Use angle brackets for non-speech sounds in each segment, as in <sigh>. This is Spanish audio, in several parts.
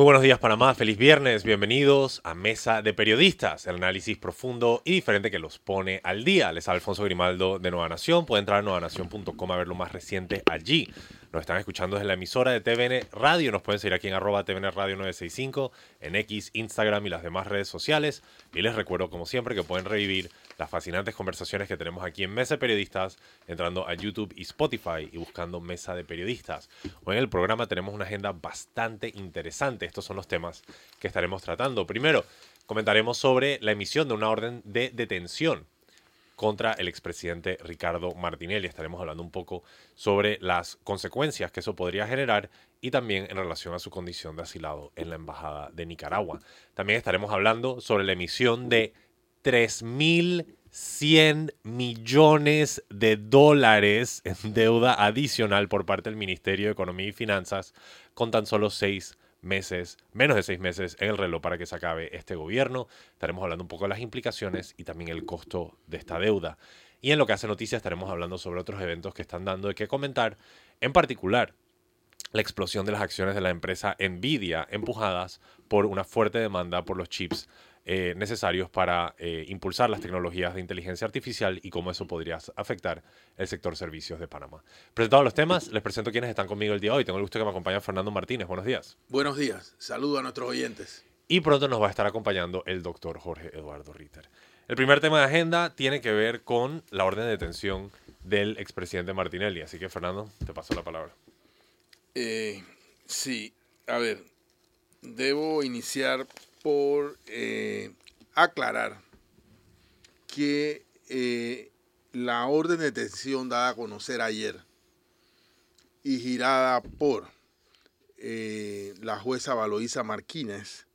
Muy buenos días Panamá, feliz viernes, bienvenidos a Mesa de Periodistas, el análisis profundo y diferente que los pone al día. Les Alfonso Grimaldo de Nueva Nación, pueden entrar a nuevanación.com a ver lo más reciente allí. Nos están escuchando desde la emisora de TVN Radio. Nos pueden seguir aquí en arroba TVN Radio 965, en X, Instagram y las demás redes sociales. Y les recuerdo, como siempre, que pueden revivir las fascinantes conversaciones que tenemos aquí en Mesa de Periodistas, entrando a YouTube y Spotify y buscando Mesa de Periodistas. Hoy en el programa tenemos una agenda bastante interesante. Estos son los temas que estaremos tratando. Primero, comentaremos sobre la emisión de una orden de detención contra el expresidente Ricardo Martinelli. Estaremos hablando un poco sobre las consecuencias que eso podría generar y también en relación a su condición de asilado en la Embajada de Nicaragua. También estaremos hablando sobre la emisión de 3.100 millones de dólares en deuda adicional por parte del Ministerio de Economía y Finanzas con tan solo seis meses, menos de seis meses en el reloj para que se acabe este gobierno. Estaremos hablando un poco de las implicaciones y también el costo de esta deuda. Y en lo que hace noticias estaremos hablando sobre otros eventos que están dando de qué comentar, en particular la explosión de las acciones de la empresa Nvidia empujadas por una fuerte demanda por los chips eh, necesarios para eh, impulsar las tecnologías de inteligencia artificial y cómo eso podría afectar el sector servicios de Panamá. Presentados los temas, les presento quienes están conmigo el día de hoy. Tengo el gusto que me acompañe Fernando Martínez. Buenos días. Buenos días. Saludo a nuestros oyentes. Y pronto nos va a estar acompañando el doctor Jorge Eduardo Ritter. El primer tema de agenda tiene que ver con la orden de detención del expresidente Martinelli. Así que, Fernando, te paso la palabra. Eh, sí, a ver, debo iniciar por eh, aclarar que eh, la orden de detención dada a conocer ayer y girada por eh, la jueza Valoisa Martínez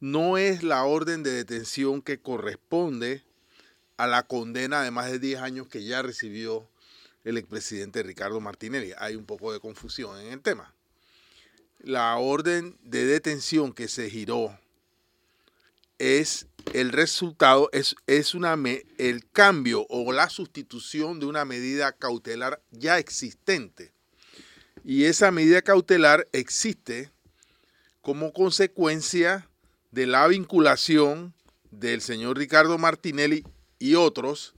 no es la orden de detención que corresponde a la condena de más de 10 años que ya recibió el expresidente Ricardo Martinelli. Hay un poco de confusión en el tema. La orden de detención que se giró es el resultado, es, es una, el cambio o la sustitución de una medida cautelar ya existente. Y esa medida cautelar existe como consecuencia de la vinculación del señor Ricardo Martinelli y otros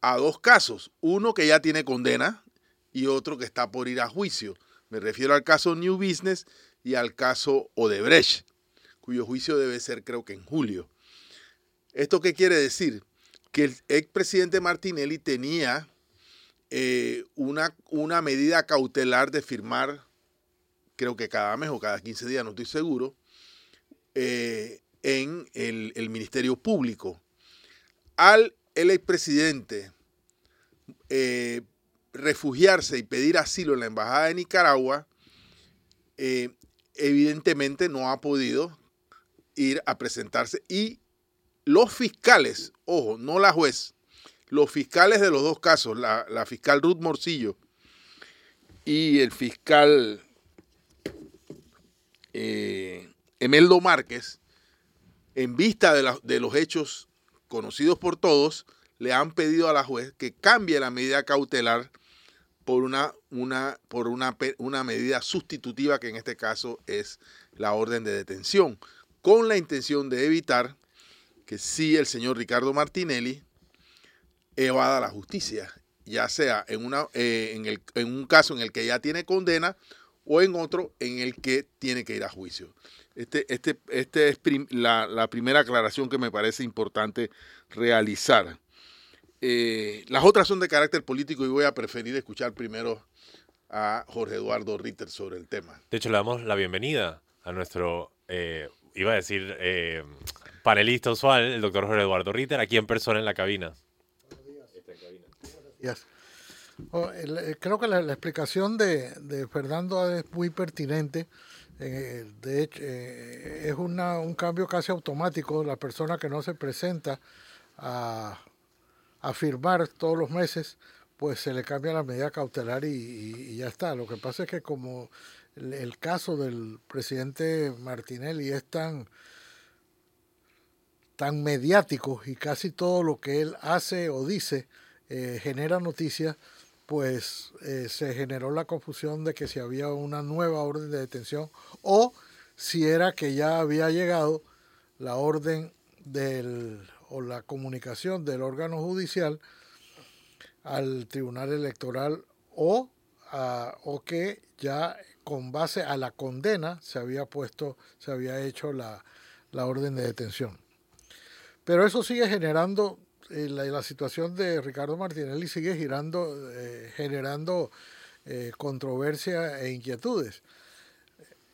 a dos casos. Uno que ya tiene condena y otro que está por ir a juicio. Me refiero al caso New Business y al caso Odebrecht cuyo juicio debe ser creo que en julio. ¿Esto qué quiere decir? Que el expresidente Martinelli tenía eh, una, una medida cautelar de firmar, creo que cada mes o cada 15 días, no estoy seguro, eh, en el, Ministerio Público. Al el expresidente eh, refugiarse y pedir asilo en la Embajada de Nicaragua, evidentemente no ha podido ir a presentarse. Y los fiscales, ojo, no la juez, los fiscales de los dos casos, la, fiscal Ruth Morcillo y el fiscal eh, Emeldo Márquez, en vista de, los hechos conocidos por todos, le han pedido a la juez que cambie la medida cautelar por una, por una, una medida sustitutiva que en este caso es la orden de detención con la intención de evitar que si el señor Ricardo Martinelli evada la justicia, ya sea en, una, eh, en, el, en, un caso en el que ya tiene condena o en otro en el que tiene que ir a juicio. Este, este, este es la, primera aclaración que me parece importante realizar. Eh, las otras son de carácter político y voy a preferir escuchar primero a Jorge Eduardo Ritter sobre el tema. De hecho, le damos la bienvenida a nuestro eh, iba a decir, eh, panelista usual, el doctor Jorge Eduardo Ritter, aquí en persona en la cabina. Oh, eh, creo que la, explicación de, Fernando es muy pertinente. Eh, de hecho, es una, un cambio casi automático. La persona que no se presenta a, a firmar todos los meses pues se le cambia la medida cautelar y, ya está. Lo que pasa es que como el, caso del presidente Martinelli es tan, tan mediático y casi todo lo que él hace o dice eh, genera noticias, pues eh, se generó la confusión de que si había una nueva orden de detención o si era que ya había llegado la orden del o la comunicación del órgano judicial al tribunal electoral o, o que ya con base a la condena se había puesto, se había hecho la, orden de detención. Pero eso sigue generando, eh, la, situación de Ricardo Martinelli sigue girando, eh, generando eh, controversia e inquietudes.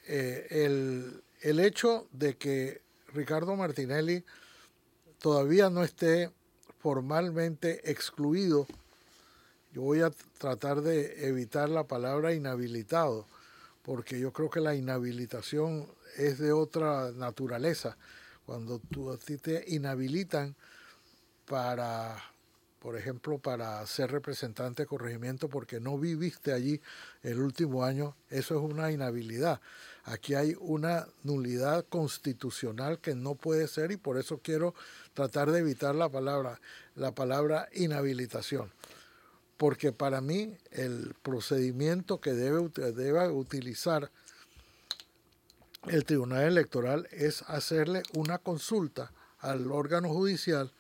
el, el hecho de que Ricardo Martinelli todavía no esté formalmente excluido yo voy a tratar de evitar la palabra inhabilitado, porque yo creo que la inhabilitación es de otra naturaleza. Cuando tú, a ti te inhabilitan para, por ejemplo, para ser representante de corregimiento porque no viviste allí el último año, eso es una inhabilidad. Aquí hay una nulidad constitucional que no puede ser y por eso quiero tratar de evitar la palabra, la palabra inhabilitación porque para mí el procedimiento que debe, debe utilizar el Tribunal Electoral es hacerle una consulta al órgano judicial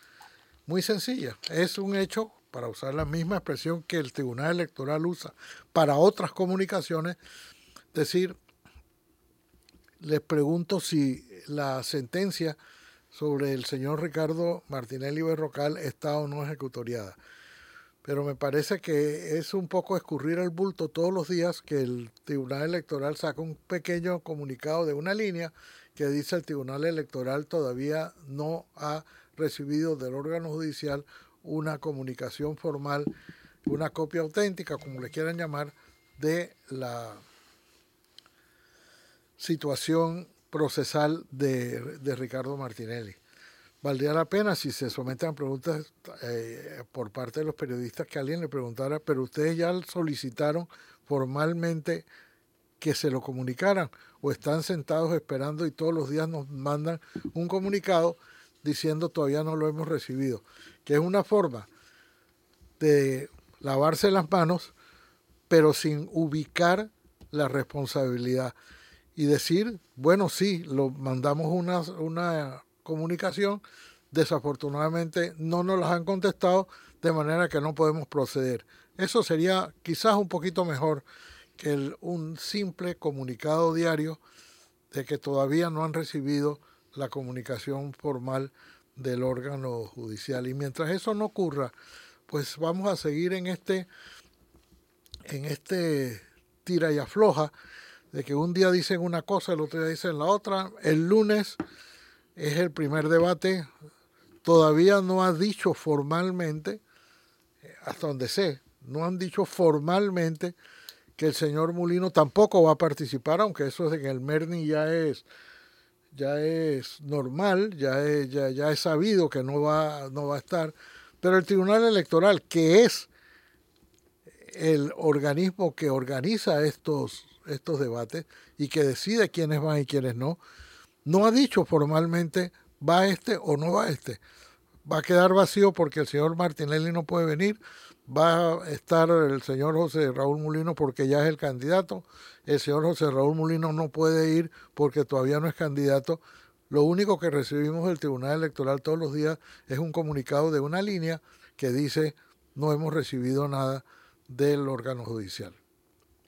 muy sencilla. Es un hecho, para usar la misma expresión que el Tribunal Electoral usa para otras comunicaciones, decir, les pregunto si la sentencia sobre el señor Ricardo Martinelli Berrocal está o no ejecutoriada pero me parece que es un poco escurrir el bulto todos los días que el Tribunal Electoral saca un pequeño comunicado de una línea que dice el Tribunal Electoral todavía no ha recibido del órgano judicial una comunicación formal, una copia auténtica, como le quieran llamar, de la situación procesal de, de Ricardo Martinelli valdría la pena si se someten preguntas eh, por parte de los periodistas que alguien le preguntara, pero ustedes ya solicitaron formalmente que se lo comunicaran o están sentados esperando y todos los días nos mandan un comunicado diciendo todavía no lo hemos recibido, que es una forma de lavarse las manos, pero sin ubicar la responsabilidad y decir, bueno, sí, lo mandamos una, una comunicación, desafortunadamente no nos las han contestado, de manera que no podemos proceder. Eso sería quizás un poquito mejor que un simple comunicado diario de que todavía no han recibido la comunicación formal del órgano judicial. Y mientras eso no ocurra, pues vamos a seguir en este, en este tira y afloja, de que un día dicen una cosa, el otro día dicen la otra. El lunes es el primer debate. Todavía no ha dicho formalmente, hasta donde sé, no han dicho formalmente que el señor Mulino tampoco va a participar, aunque eso en el Merni ya es ya es normal, ya es, ya, ya es sabido que no va, no va a estar. Pero el Tribunal Electoral, que es el organismo que organiza estos, estos debates y que decide quiénes van y quiénes no, no ha dicho formalmente va este o no va este. Va a quedar vacío porque el señor Martinelli no puede venir, va a estar el señor José Raúl Mulino porque ya es el candidato, el señor José Raúl Mulino no puede ir porque todavía no es candidato. Lo único que recibimos del Tribunal Electoral todos los días es un comunicado de una línea que dice no hemos recibido nada del órgano judicial.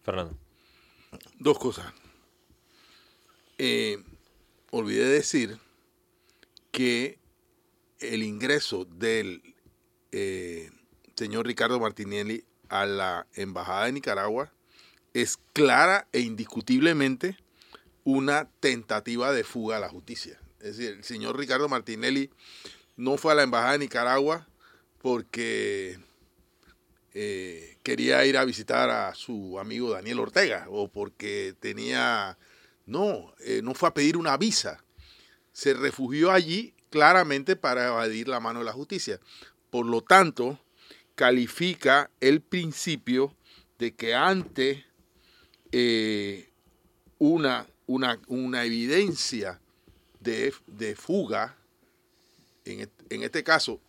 Fernando. Dos cosas. Eh, olvidé decir que el ingreso del eh, señor Ricardo Martinelli a la Embajada de Nicaragua es clara e indiscutiblemente una tentativa de fuga a la justicia. Es decir, el señor Ricardo Martinelli no fue a la Embajada de Nicaragua porque eh, quería ir a visitar a su amigo Daniel Ortega o porque tenía no, eh, no fue a pedir una visa. Se refugió allí claramente para evadir la mano de la justicia. Por lo tanto, califica el principio de que ante eh, una, una, una, evidencia de, de fuga, en, en, este caso,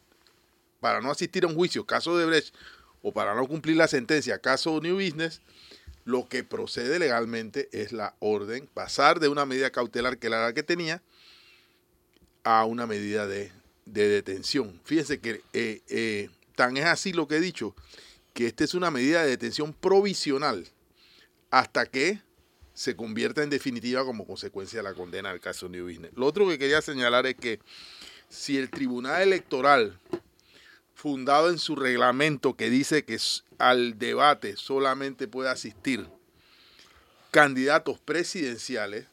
para no asistir a un juicio, caso de Brecht, o para no cumplir la sentencia, caso New Business, lo que procede legalmente es la orden, pasar de una medida cautelar que era la que tenía a una medida de, de detención. Fíjense que eh, eh, tan es así lo que he dicho, que esta es una medida de detención provisional hasta que se convierta en definitiva como consecuencia de la condena del caso New Business. Lo otro que quería señalar es que si el Tribunal Electoral, fundado en su reglamento que dice que al debate solamente puede asistir candidatos presidenciales,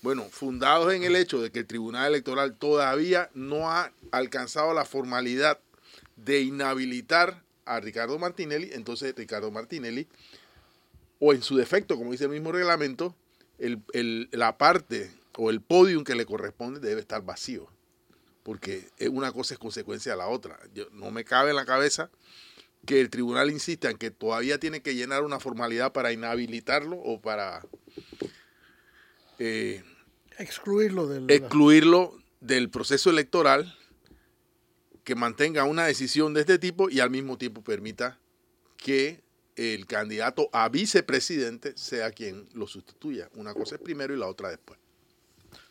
bueno, fundados en el hecho de que el Tribunal Electoral todavía no ha alcanzado la formalidad de inhabilitar a Ricardo Martinelli, entonces Ricardo Martinelli, o en su defecto, como dice el mismo reglamento, la parte o el podium que le corresponde debe estar vacío, porque una cosa es consecuencia de la otra. Yo, no me cabe en la cabeza que el tribunal insista en que todavía tiene que llenar una formalidad para inhabilitarlo o para eh, excluirlo, del, excluirlo del proceso electoral que mantenga una decisión de este tipo y al mismo tiempo permita que el candidato a vicepresidente sea quien lo sustituya. Una cosa es primero y la otra después.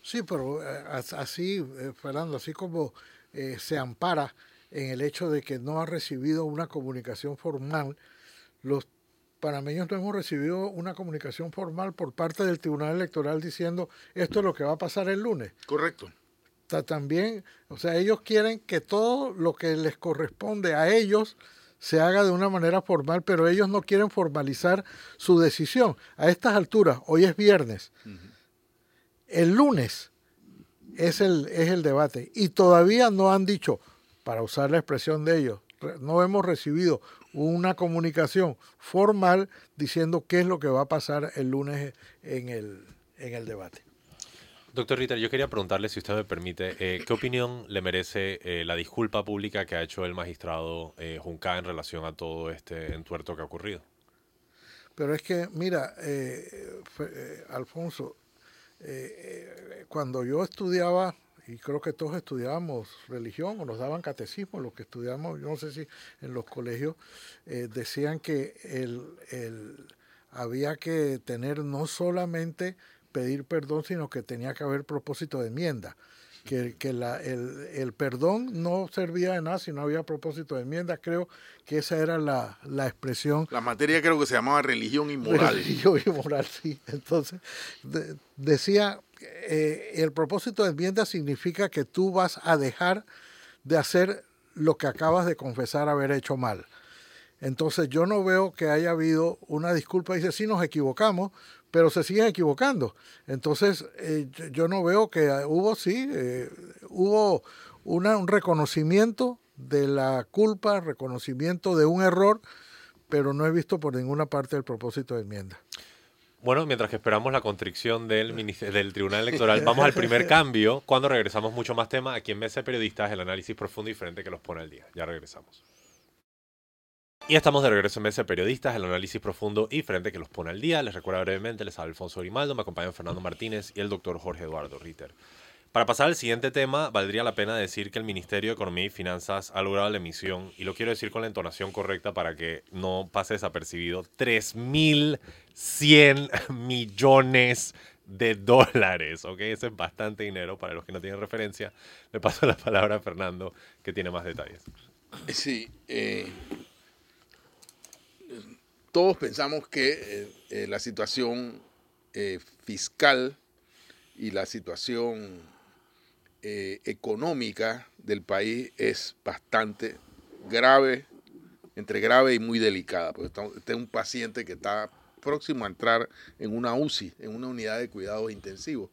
Sí, pero eh, así, eh, Fernando, así como se ampara en el hecho de que no ha recibido una comunicación formal. Los panameños no hemos recibido una comunicación formal por parte del Tribunal Electoral diciendo esto es lo que va a pasar el lunes. Correcto. También, o sea, ellos quieren que todo lo que les corresponde a ellos se haga de una manera formal, pero ellos no quieren formalizar su decisión. A estas alturas, hoy es viernes, el lunes es el, es el debate y todavía no han dicho, para usar la expresión de ellos, no hemos recibido una comunicación formal diciendo qué es lo que va a pasar el lunes en el, en el debate. Doctor Ritter, yo quería preguntarle, si usted me permite, eh, ¿qué opinión le merece eh, la disculpa pública que ha hecho el magistrado eh, Junca en relación a todo este entuerto que ha ocurrido? Pero es que, mira, Alfonso, cuando yo estudiaba y creo que todos estudiábamos religión o nos daban catecismo, los que estudiamos, yo no sé si en los colegios, eh, decían que el, el, había que tener no solamente pedir perdón, sino que tenía que haber propósito de enmienda. Que, que la, el, el, perdón no servía de nada si no había propósito de enmienda. Creo que esa era la, la expresión. La materia creo que se llamaba religión y moral. <laughs> Religión y moral, sí. Entonces, decía eh, el propósito de enmienda significa que tú vas a dejar de hacer lo que acabas de confesar haber hecho mal. Entonces yo no veo que haya habido una disculpa, dice, sí nos equivocamos, pero se siguen equivocando. Entonces eh, yo no veo que hubo, sí, eh, hubo una, un reconocimiento de la culpa, reconocimiento de un error, pero no he visto por ninguna parte el propósito de enmienda. Bueno, mientras que esperamos la constricción del, del Tribunal Electoral, vamos al primer cambio. Cuando regresamos, mucho más tema. Aquí en Mesa de Periodistas, el análisis profundo y diferente que los pone al día. Ya regresamos. Y estamos de regreso en Mesa de Periodistas, el análisis profundo y diferente que los pone al día. Les recuerdo brevemente, les habla Alfonso Grimaldo, me acompañan Fernando Martínez y el doctor Jorge Eduardo Ritter. Para pasar al siguiente tema, valdría la pena decir que el Ministerio de Economía y Finanzas ha logrado la emisión, y lo quiero decir con la entonación correcta para que no pase desapercibido, 3.100 <laughs> millones de dólares, ¿ok? Eso es bastante dinero para los que no tienen referencia. Le paso la palabra a Fernando, que tiene más detalles. Sí, eh, todos pensamos que eh, eh, la situación fiscal y la situación eh, económica del país es bastante grave, entre grave y muy delicada. Porque este es un paciente que está próximo a entrar en una UCI, en una unidad de cuidados intensivos.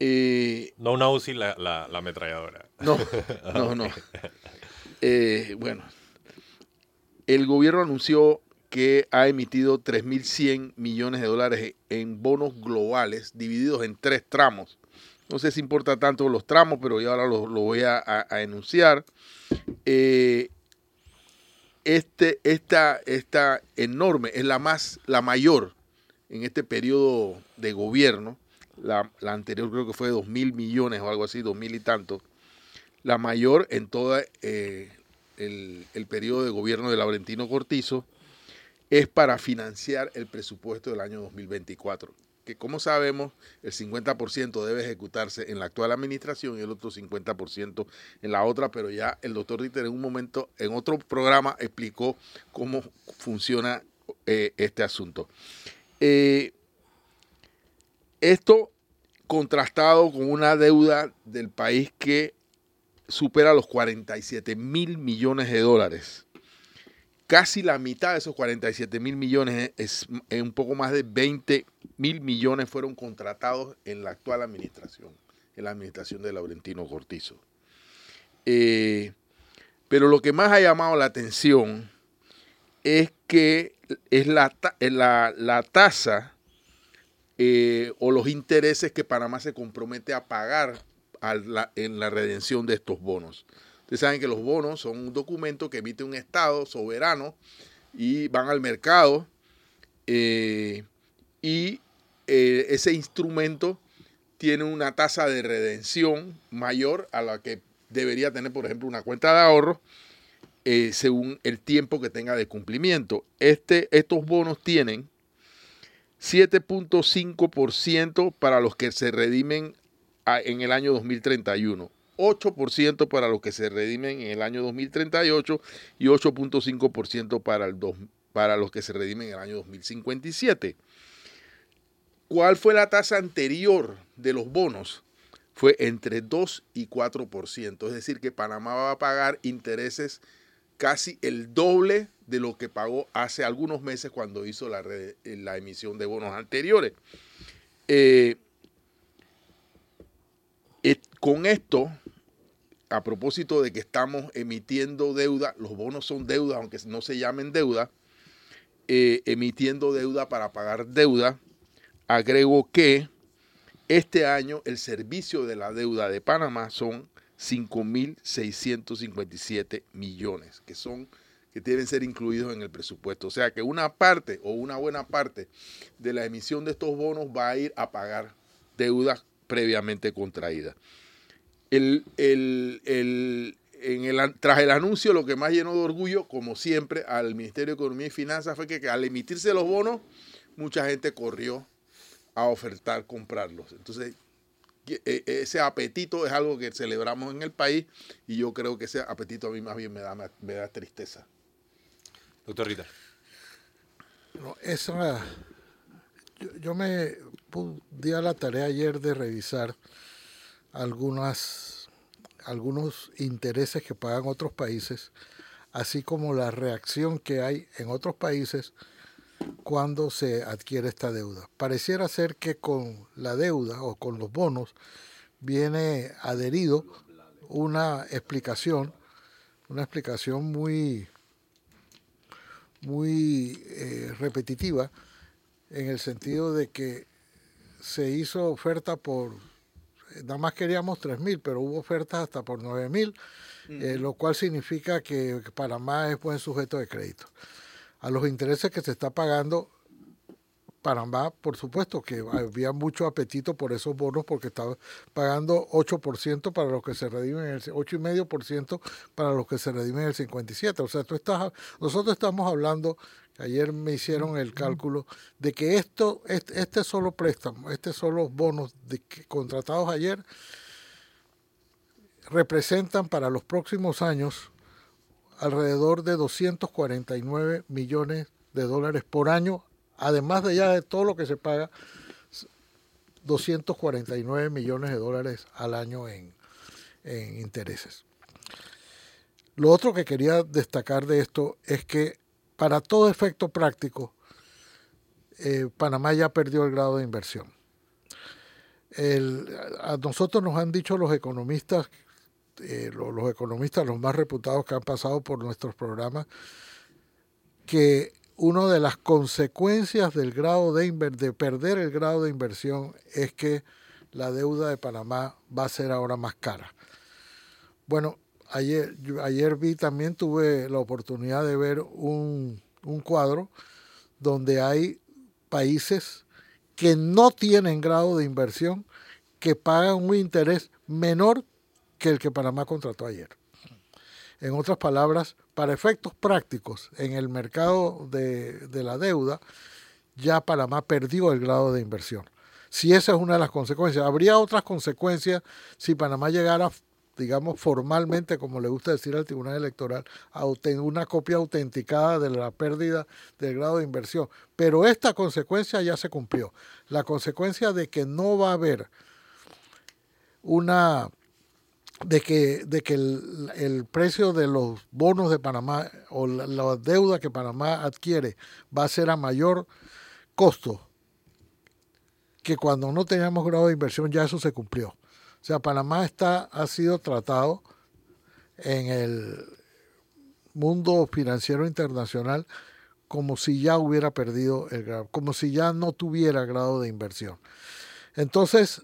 Eh, no una UCI, la, la, ametralladora. No, <laughs> no, no. Eh, bueno, el gobierno anunció que ha emitido 3.100 millones de dólares en bonos globales divididos en tres tramos no sé si importa tanto los tramos, pero yo ahora lo, voy a, enunciar. Eh, este, esta, esta enorme, es la más, la mayor en este periodo de gobierno. La, anterior creo que fue de dos mil millones o algo así, dos mil y tanto. La mayor en todo eh, el, periodo de gobierno de Laurentino Cortizo es para financiar el presupuesto del año 2024 que como sabemos el 50% debe ejecutarse en la actual administración y el otro 50% en la otra, pero ya el doctor Ritter en un momento, en otro programa, explicó cómo funciona eh, este asunto. Eh, esto contrastado con una deuda del país que supera los 47 mil millones de dólares casi la mitad de esos 47 mil millones es, un poco más de 20 mil millones fueron contratados en la actual administración, en la administración de Laurentino Cortizo. Eh, pero lo que más ha llamado la atención es que es la, la, tasa eh, o los intereses que Panamá se compromete a pagar en la redención de estos bonos. Ustedes saben que los bonos son un documento que emite un Estado soberano y van al mercado eh, y eh, ese instrumento tiene una tasa de redención mayor a la que debería tener, por ejemplo, una cuenta de ahorro eh, según el tiempo que tenga de cumplimiento. Este, estos bonos tienen 7.5% para los que se redimen en el año 2031. 8% para los que se redimen en el año 2038 y 8.5% para, para los que se redimen en el año 2057. ¿Cuál fue la tasa anterior de los bonos? Fue entre 2 y 4%. Es decir, que Panamá va a pagar intereses casi el doble de lo que pagó hace algunos meses cuando hizo la, la emisión de bonos anteriores. Eh, eh, con esto, a propósito de que estamos emitiendo deuda, los bonos son deuda, aunque no se llamen deuda, eh, emitiendo deuda para pagar deuda, agrego que este año el servicio de la deuda de Panamá son 5.657 millones, que son que deben ser incluidos en el presupuesto. O sea que una parte o una buena parte de la emisión de estos bonos va a ir a pagar deudas previamente contraídas el, el, en el, tras el anuncio, lo que más llenó de orgullo, como siempre, al Ministerio de Economía y Finanzas fue que, al emitirse los bonos, mucha gente corrió a ofertar comprarlos. Entonces, e, e, ese apetito es algo que celebramos en el país y yo creo que ese apetito a mí más bien me da, me da tristeza. Doctor Rita. esa, yo, yo, me di la tarea ayer de revisar algunas, algunos intereses que pagan otros países, así como la reacción que hay en otros países cuando se adquiere esta deuda. Pareciera ser que con la deuda o con los bonos viene adherido una explicación, una explicación muy, muy eh, repetitiva en el sentido de que se hizo oferta por nada más queríamos 3.000, pero hubo ofertas hasta por 9.000, eh, lo cual significa que Panamá es buen sujeto de crédito. A los intereses que se está pagando, Panamá, por supuesto que había mucho apetito por esos bonos porque estaba pagando 8% para los que se redimen el 8,5% para los que se redimen el 57. O sea, tú estás nosotros estamos hablando Ayer me hicieron el cálculo de que esto, este, este solo préstamo, este solo bonos de, contratados ayer, representan para los próximos años alrededor de 249 millones de dólares por año, además de ya de todo lo que se paga, 249 millones de dólares al año en, en intereses. Lo otro que quería destacar de esto es que para todo efecto práctico, eh, Panamá ya perdió el grado de inversión. a nosotros nos han dicho los economistas, eh, los, economistas los más reputados que han pasado por nuestros programas, que una de las consecuencias del grado de, de perder el grado de inversión es que la deuda de Panamá va a ser ahora más cara. Bueno, ayer, ayer vi también, tuve la oportunidad de ver un, un cuadro donde hay países que no tienen grado de inversión que pagan un interés menor que el que Panamá contrató ayer. En otras palabras, para efectos prácticos, en el mercado de, de la deuda, ya Panamá perdió el grado de inversión. Si esa es una de las consecuencias, habría otras consecuencias si Panamá llegara digamos, formalmente, como le gusta decir al Tribunal Electoral, una copia autenticada de la pérdida del grado de inversión. Pero esta consecuencia ya se cumplió. La consecuencia de que no va a haber una de que, de que el, precio de los bonos de Panamá o la, la, deuda que Panamá adquiere va a ser a mayor costo que cuando no teníamos grado de inversión ya eso se cumplió. O sea, Panamá está, ha sido tratado en el mundo financiero internacional como si ya hubiera perdido el grado, como si ya no tuviera grado de inversión. Entonces,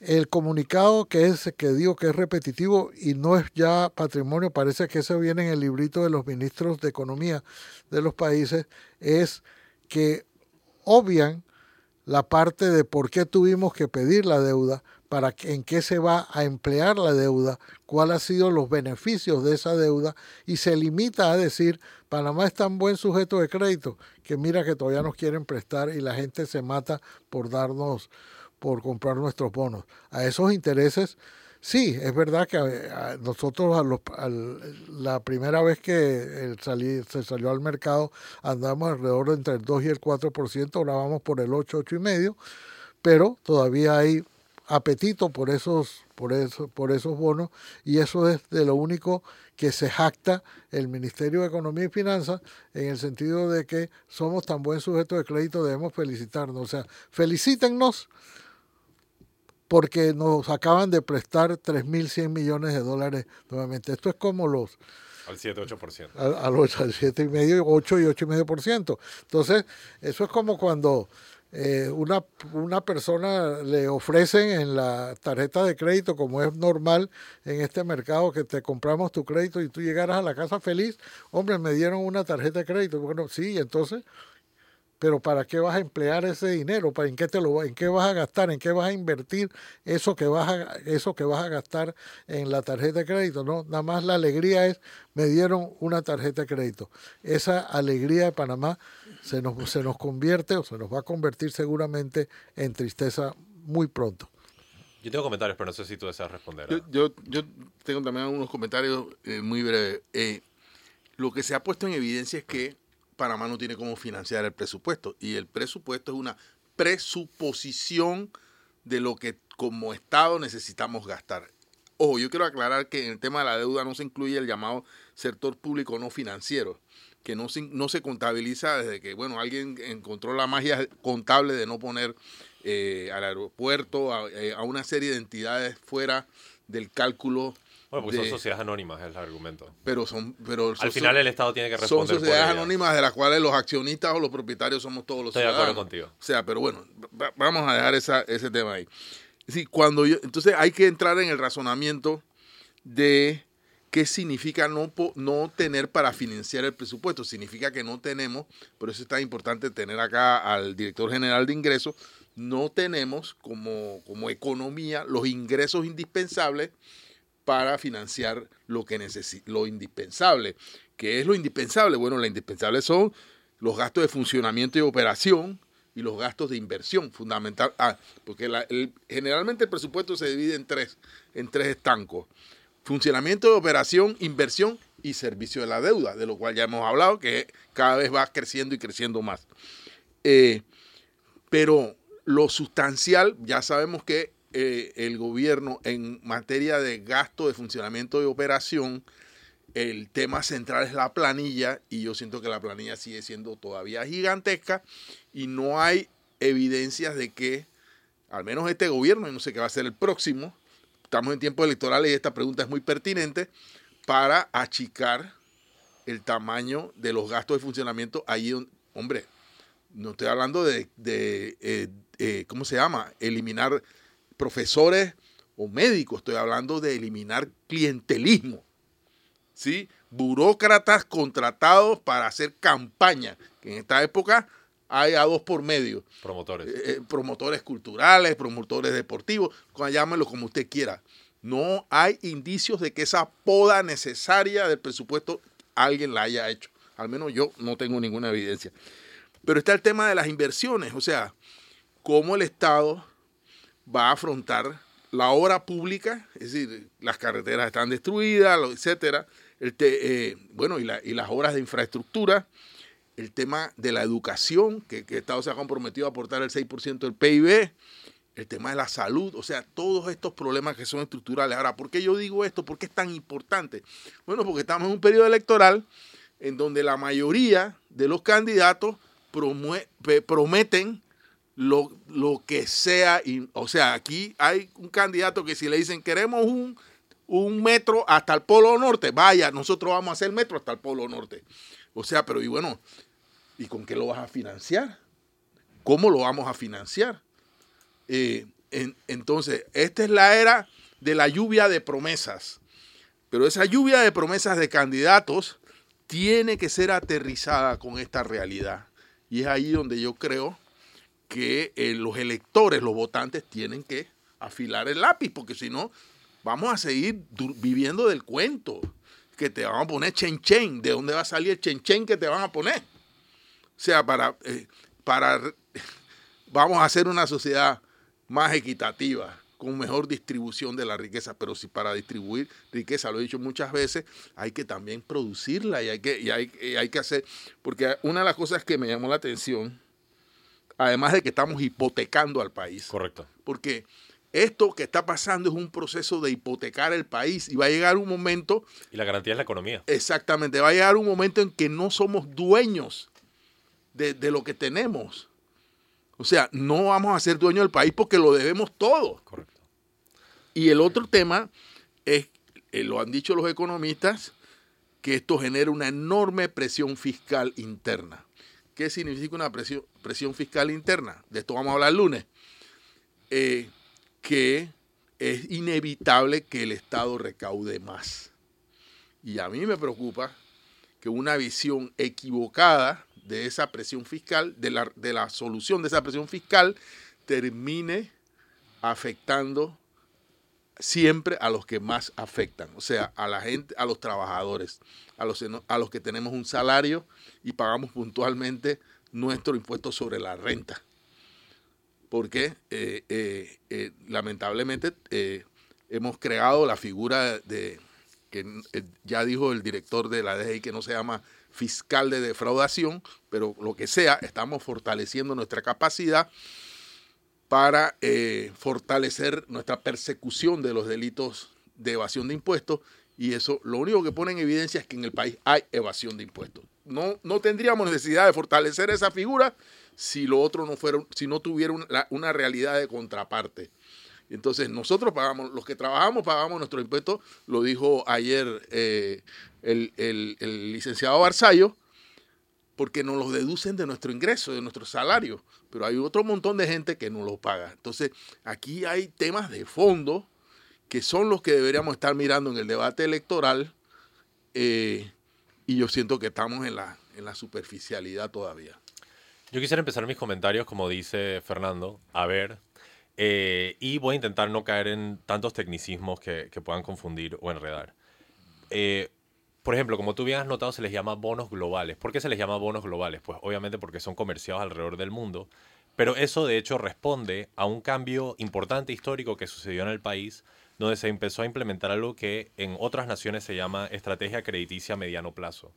el comunicado que es que digo que es repetitivo y no es ya patrimonio, parece que eso viene en el librito de los ministros de economía de los países, es que obvian la parte de por qué tuvimos que pedir la deuda, para en qué se va a emplear la deuda, cuáles han sido los beneficios de esa deuda y se limita a decir, Panamá es tan buen sujeto de crédito que mira que todavía nos quieren prestar y la gente se mata por darnos, por comprar nuestros bonos. A esos intereses, sí, es verdad que a, nosotros a los, la primera vez que el se salió al mercado andamos alrededor de entre el 2 y el 4%, ahora vamos por el 8, 8,5%, pero todavía hay apetito por esos, por, eso, por esos bonos y eso es de lo único que se jacta el Ministerio de Economía y Finanzas en el sentido de que somos tan buen sujeto de crédito, debemos felicitarnos. O sea, felicítennos porque nos acaban de prestar 3.100 millones de dólares nuevamente. Esto es como los... Al 7-8%. Al, al, al 7,5%, 8 y 8,5%. Entonces, eso es como cuando eh, una, una persona le ofrecen en la tarjeta de crédito, como es normal en este mercado, que te compramos tu crédito y tú llegaras a la casa feliz, hombre, me dieron una tarjeta de crédito. Bueno, sí, entonces pero ¿para qué vas a emplear ese dinero? ¿Para en qué te lo en qué vas a gastar? ¿En qué vas a invertir eso que vas a eso que vas a gastar en la tarjeta de crédito? No, nada más la alegría es me dieron una tarjeta de crédito. Esa alegría de Panamá se nos se nos convierte o se nos va a convertir seguramente en tristeza muy pronto. Yo tengo comentarios, pero no sé si tú deseas responder. Yo, yo, tengo también unos comentarios eh, muy breves. Eh, lo que se ha puesto en evidencia es que Panamá no tiene cómo financiar el presupuesto. Y el presupuesto es una presuposición de lo que como Estado necesitamos gastar. Ojo, yo quiero aclarar que en el tema de la deuda no se incluye el llamado sector público no financiero, que no se, no se contabiliza desde que, bueno, alguien encontró la magia contable de no poner eh, al aeropuerto, a, eh, a, una serie de entidades fuera del cálculo bueno, porque son sociedades anónimas, es el argumento. Pero son. Pero Al final el Estado tiene que responder. Son sociedades anónimas de las cuales los accionistas o los propietarios somos todos los Estoy ciudadanos. de acuerdo contigo. O sea, pero bueno, vamos a dejar esa, ese tema ahí. Sí, cuando yo, entonces hay que entrar en el razonamiento de qué significa no, no tener para financiar el presupuesto. Significa que no tenemos, por eso es tan importante tener acá al director general de ingresos, no tenemos como, como economía los ingresos indispensables para financiar lo que lo indispensable. ¿Qué es lo indispensable? Bueno, lo indispensable son los gastos de funcionamiento y operación y los gastos de inversión, fundamental. Ah, porque generalmente el presupuesto se divide en tres, en tres estancos. Funcionamiento de operación, inversión y servicio de la deuda, de lo cual ya hemos hablado, que cada vez va creciendo y creciendo más. Eh, pero lo sustancial, ya sabemos que eh, el gobierno en materia de gasto de funcionamiento de operación, el tema central es la planilla y yo siento que la planilla sigue siendo todavía gigantesca y no hay evidencias de que, al menos este gobierno, y no sé qué va a ser el próximo, estamos en tiempos electorales y esta pregunta es muy pertinente, para achicar el tamaño de los gastos de funcionamiento allí, hombre, no estoy hablando de, eh, eh, ¿cómo se llama? Eliminar profesores o médicos, estoy hablando de eliminar clientelismo. ¿sí? burócratas contratados para hacer campaña, que en esta época hay a dos por medio. Promotores. Eh, eh, promotores culturales, promotores deportivos, llámelo como usted quiera. No hay indicios de que esa poda necesaria del presupuesto alguien la haya hecho. Al menos yo no tengo ninguna evidencia. Pero está el tema de las inversiones, o sea, cómo el Estado va a afrontar la obra pública, es decir, las carreteras están destruidas, etcétera, el eh, bueno, y, y, las obras de infraestructura, el tema de la educación, que, que el Estado se ha comprometido a aportar el 6% del PIB, el tema de la salud, o sea, todos estos problemas que son estructurales. Ahora, ¿por qué yo digo esto? ¿Por qué es tan importante? Bueno, porque estamos en un periodo electoral en donde la mayoría de los candidatos prometen lo, lo, que sea. o sea, aquí hay un candidato que si le dicen queremos un, un metro hasta el Polo Norte, vaya, nosotros vamos a hacer metro hasta el Polo Norte. O sea, pero y bueno, ¿y con qué lo vas a financiar? ¿Cómo lo vamos a financiar? Eh, entonces, esta es la era de la lluvia de promesas. Pero esa lluvia de promesas de candidatos tiene que ser aterrizada con esta realidad. Y es ahí donde yo creo que eh, los electores, los votantes, tienen que afilar el lápiz, porque si no, vamos a seguir viviendo del cuento. Que te van a poner chen chen. ¿De dónde va a salir el chen chen que te van a poner? O sea, para, eh, para <laughs> vamos a hacer una sociedad más equitativa, con mejor distribución de la riqueza. Pero si para distribuir riqueza, lo he dicho muchas veces, hay que también producirla y hay que, y hay, hay que hacer, porque una de las cosas que me llamó la atención, además de que estamos hipotecando al país. Correcto. Porque esto que está pasando es un proceso de hipotecar el país y va a llegar un momento... Y la garantía es la economía. Exactamente, va a llegar un momento en que no somos dueños de, de lo que tenemos. O sea, no vamos a ser dueños del país porque lo debemos todo. Correcto. Y el otro tema es, eh, lo han dicho los economistas, que esto genera una enorme presión fiscal interna. ¿Qué significa una presión, presión fiscal interna? De esto vamos a hablar el lunes. Eh, que es inevitable que el Estado recaude más. Y a mí me preocupa que una visión equivocada de esa presión fiscal, de la, de la solución de esa presión fiscal, termine afectando siempre a los que más afectan, o sea, a la gente, a los trabajadores, a los, a los que tenemos un salario y pagamos puntualmente nuestro impuesto sobre la renta. Porque eh, eh, eh, lamentablemente hemos creado la figura de, que ya dijo el director de la DGI que no se llama fiscal de defraudación, pero lo que sea, estamos fortaleciendo nuestra capacidad para fortalecer nuestra persecución de los delitos de evasión de impuestos y eso lo único que pone en evidencia es que en el país hay evasión de impuestos. No, no tendríamos necesidad de fortalecer esa figura si lo otro no fuera, si no tuviera una realidad de contraparte. Entonces, nosotros pagamos, los que trabajamos pagamos nuestro impuesto, lo dijo ayer eh, el, licenciado Barzallo, porque nos lo deducen de nuestro ingreso, de nuestro salario, pero hay otro montón de gente que no lo paga. Entonces, aquí hay temas de fondo que son los que deberíamos estar mirando en el debate electoral eh, y yo siento que estamos en la, en la superficialidad todavía. Yo quisiera empezar mis comentarios, como dice Fernando, a ver eh, y voy a intentar no caer en tantos tecnicismos que, puedan confundir o enredar. Eh, por ejemplo, como tú bien has notado, se les llama bonos globales. ¿Por qué se les llama bonos globales? Pues obviamente porque son comerciados alrededor del mundo, pero eso de hecho responde a un cambio importante histórico que sucedió en el país, donde se empezó a implementar algo que en otras naciones se llama estrategia crediticia a mediano plazo.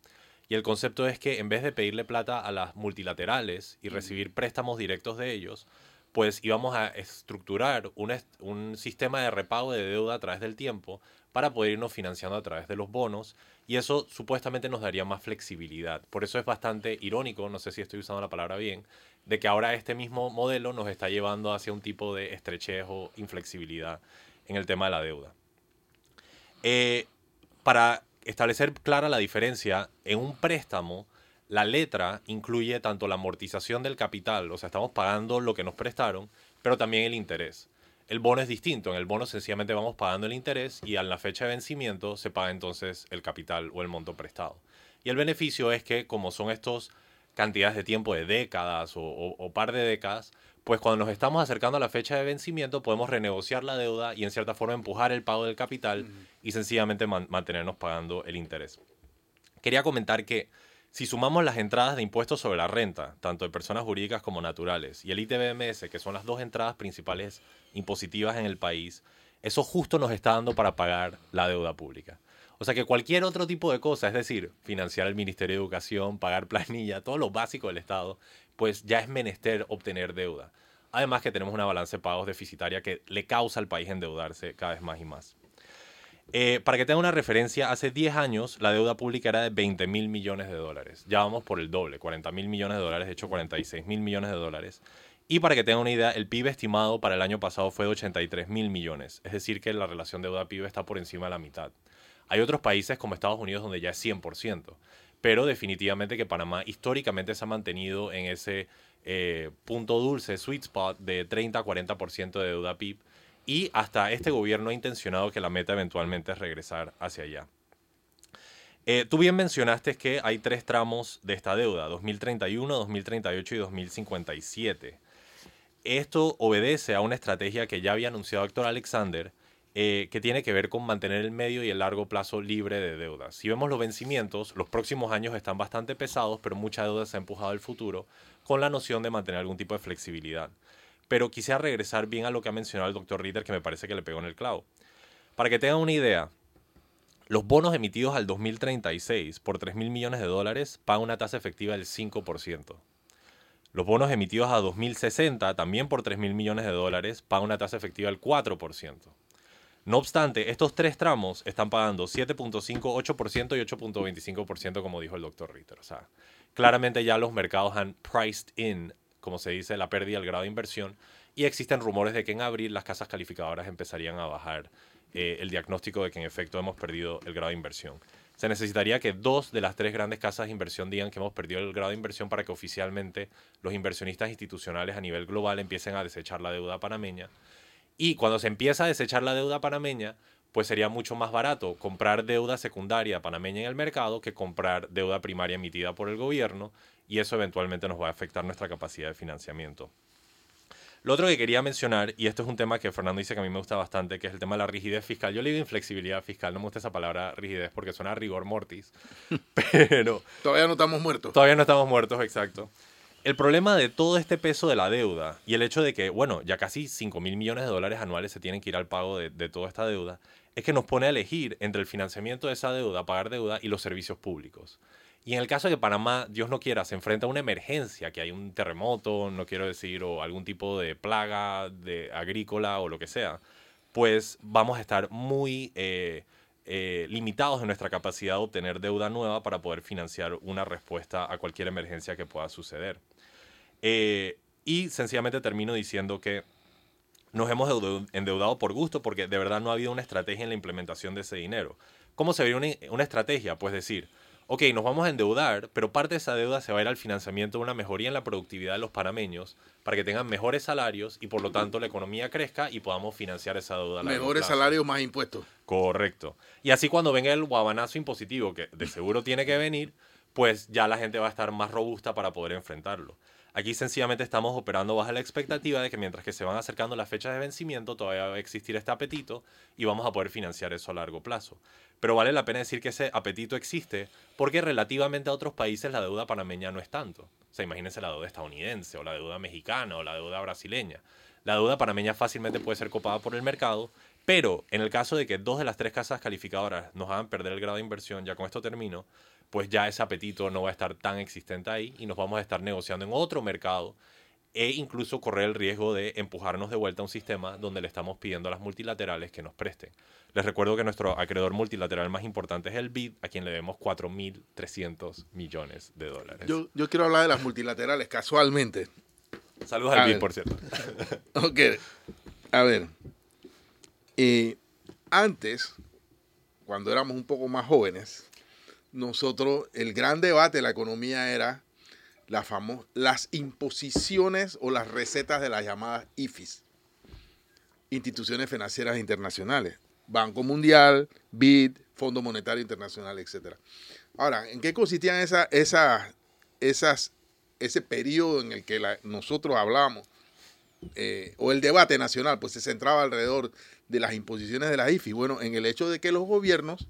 Y el concepto es que en vez de pedirle plata a las multilaterales y recibir préstamos directos de ellos, pues íbamos a estructurar un, un, sistema de repago de deuda a través del tiempo para poder irnos financiando a través de los bonos y eso supuestamente nos daría más flexibilidad. Por eso es bastante irónico, no sé si estoy usando la palabra bien, de que ahora este mismo modelo nos está llevando hacia un tipo de estrechez o inflexibilidad en el tema de la deuda. Eh, para establecer clara la diferencia, en un préstamo la letra incluye tanto la amortización del capital, o sea, estamos pagando lo que nos prestaron, pero también el interés. El bono es distinto. En el bono sencillamente vamos pagando el interés y a la fecha de vencimiento se paga entonces el capital o el monto prestado. Y el beneficio es que como son estos cantidades de tiempo de décadas o, par de décadas, pues cuando nos estamos acercando a la fecha de vencimiento podemos renegociar la deuda y en cierta forma empujar el pago del capital y sencillamente mantenernos pagando el interés. Quería comentar que si sumamos las entradas de impuestos sobre la renta, tanto de personas jurídicas como naturales, y el ITBMS, que son las dos entradas principales impositivas en el país, eso justo nos está dando para pagar la deuda pública. O sea que cualquier otro tipo de cosa, es decir, financiar el Ministerio de Educación, pagar planilla, todo lo básico del Estado, pues ya es menester obtener deuda. Además que tenemos una balanza de pagos deficitaria que le causa al país endeudarse cada vez más y más. Eh, para que tenga una referencia, hace 10 años la deuda pública era de 20 mil millones de dólares. Ya vamos por el doble, 40 mil millones de dólares, de hecho 46 mil millones de dólares. Y para que tenga una idea, el PIB estimado para el año pasado fue de 83 mil millones. Es decir, que la relación deuda-PIB está por encima de la mitad. Hay otros países como Estados Unidos donde ya es 100%, pero definitivamente que Panamá históricamente se ha mantenido en ese eh, punto dulce, sweet spot de 30-40% de deuda PIB y hasta este gobierno ha intencionado que la meta eventualmente es regresar hacia allá. Eh, tú bien mencionaste que hay tres tramos de esta deuda, 2031, 2038 y 2057. Esto obedece a una estrategia que ya había anunciado Héctor Alexander, eh, que tiene que ver con mantener el medio y el largo plazo libre de deudas. Si vemos los vencimientos, los próximos años están bastante pesados, pero mucha deuda se ha empujado al futuro con la noción de mantener algún tipo de flexibilidad. Pero quisiera regresar bien a lo que ha mencionado el doctor Ritter, que me parece que le pegó en el clavo. Para que tengan una idea, los bonos emitidos al 2036 por 3 mil millones de dólares pagan una tasa efectiva del 5%. Los bonos emitidos a 2060, también por 3 mil millones de dólares, pagan una tasa efectiva del 4%. No obstante, estos tres tramos están pagando 7.5, 8% y 8.25%, como dijo el doctor Ritter. O sea, claramente ya los mercados han priced in, como se dice, la pérdida del grado de inversión y existen rumores de que en abril las casas calificadoras empezarían a bajar eh, el diagnóstico de que en efecto hemos perdido el grado de inversión. Se necesitaría que dos de las tres grandes casas de inversión digan que hemos perdido el grado de inversión para que oficialmente los inversionistas institucionales a nivel global empiecen a desechar la deuda panameña y cuando se empieza a desechar la deuda panameña, pues sería mucho más barato comprar deuda secundaria panameña en el mercado que comprar deuda primaria emitida por el gobierno y eso eventualmente nos va a afectar nuestra capacidad de financiamiento. Lo otro que quería mencionar, y esto es un tema que Fernando dice que a mí me gusta bastante, que es el tema de la rigidez fiscal. Yo le digo inflexibilidad fiscal, no me gusta esa palabra rigidez porque suena a rigor mortis, <laughs> pero... Todavía no estamos muertos. Todavía no estamos muertos, exacto. El problema de todo este peso de la deuda y el hecho de que, bueno, ya casi 5 mil millones de dólares anuales se tienen que ir al pago de, toda esta deuda, es que nos pone a elegir entre el financiamiento de esa deuda, pagar deuda y los servicios públicos. Y en el caso de que Panamá, Dios no quiera, se enfrenta a una emergencia, que hay un terremoto, no quiero decir, o algún tipo de plaga de agrícola o lo que sea, pues vamos a estar muy eh, eh, limitados en nuestra capacidad de obtener deuda nueva para poder financiar una respuesta a cualquier emergencia que pueda suceder. Eh, y sencillamente termino diciendo que nos hemos endeudado por gusto porque de verdad no ha habido una estrategia en la implementación de ese dinero. ¿Cómo se ve una, una estrategia? Pues decir, ok, nos vamos a endeudar, pero parte de esa deuda se va a ir al financiamiento de una mejoría en la productividad de los panameños para que tengan mejores salarios y por lo tanto la economía crezca y podamos financiar esa deuda. mejores salarios, más impuestos. Correcto. Y así cuando venga el guabanazo impositivo, que de seguro tiene que venir, pues ya la gente va a estar más robusta para poder enfrentarlo. Aquí sencillamente estamos operando bajo la expectativa de que mientras que se van acercando las fechas de vencimiento, todavía va a existir este apetito y vamos a poder financiar eso a largo plazo. Pero vale la pena decir que ese apetito existe porque relativamente a otros países la deuda panameña no es tanto. O sea, imagínense la deuda estadounidense o la deuda mexicana o la deuda brasileña. La deuda panameña fácilmente puede ser copada por el mercado, pero en el caso de que dos de las tres casas calificadoras nos hagan perder el grado de inversión, ya con esto termino, pues ya ese apetito no va a estar tan existente ahí y nos vamos a estar negociando en otro mercado e incluso correr el riesgo de empujarnos de vuelta a un sistema donde le estamos pidiendo a las multilaterales que nos presten. Les recuerdo que nuestro acreedor multilateral más importante es el BID, a quien le debemos 4.300 millones de dólares. Yo, yo, quiero hablar de las multilaterales casualmente. Saludos al BID, por cierto. <laughs> ok, a ver. Eh, antes, cuando éramos un poco más jóvenes, nosotros, el gran debate de la economía era la las imposiciones o las recetas de las llamadas IFIs. instituciones financieras internacionales, Banco Mundial, BID, Fondo Monetario Internacional, etc. Ahora, ¿en qué consistían esa, esa, esas, ese periodo en el que nosotros hablamos, eh, o el debate nacional, pues se centraba alrededor de las imposiciones de la IFI? Bueno, en el hecho de que los gobiernos,